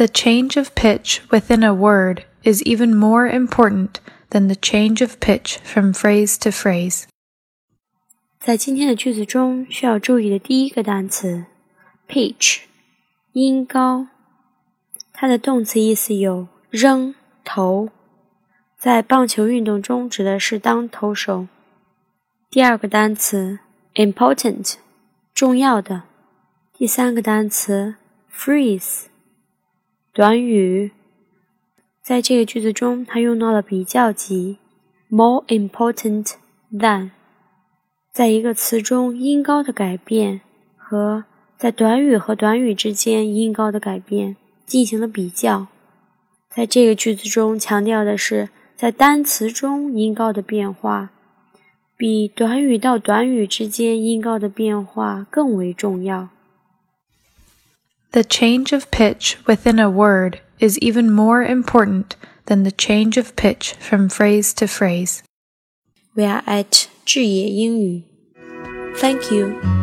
The change of pitch within a word is even more important than the change of pitch from phrase to phrase. 在今天的句子中，需要注意的第一个单词 pitch，音高，它的动词意思有扔、投，在棒球运动中指的是当投手。第二个单词 important，重要的。第三个单词 phrase。短语。在这个句子中，它用到了比较级 more important than。在一个词中音高的改变和在短语和短语之间音高的改变进行了比较。在这个句子中强调的是在单词中音高的变化比短语到短语之间音高的变化更为重要。The change of pitch within a word is even more important than the change of pitch from phrase to phrase. We are at 智野英语。Thank you.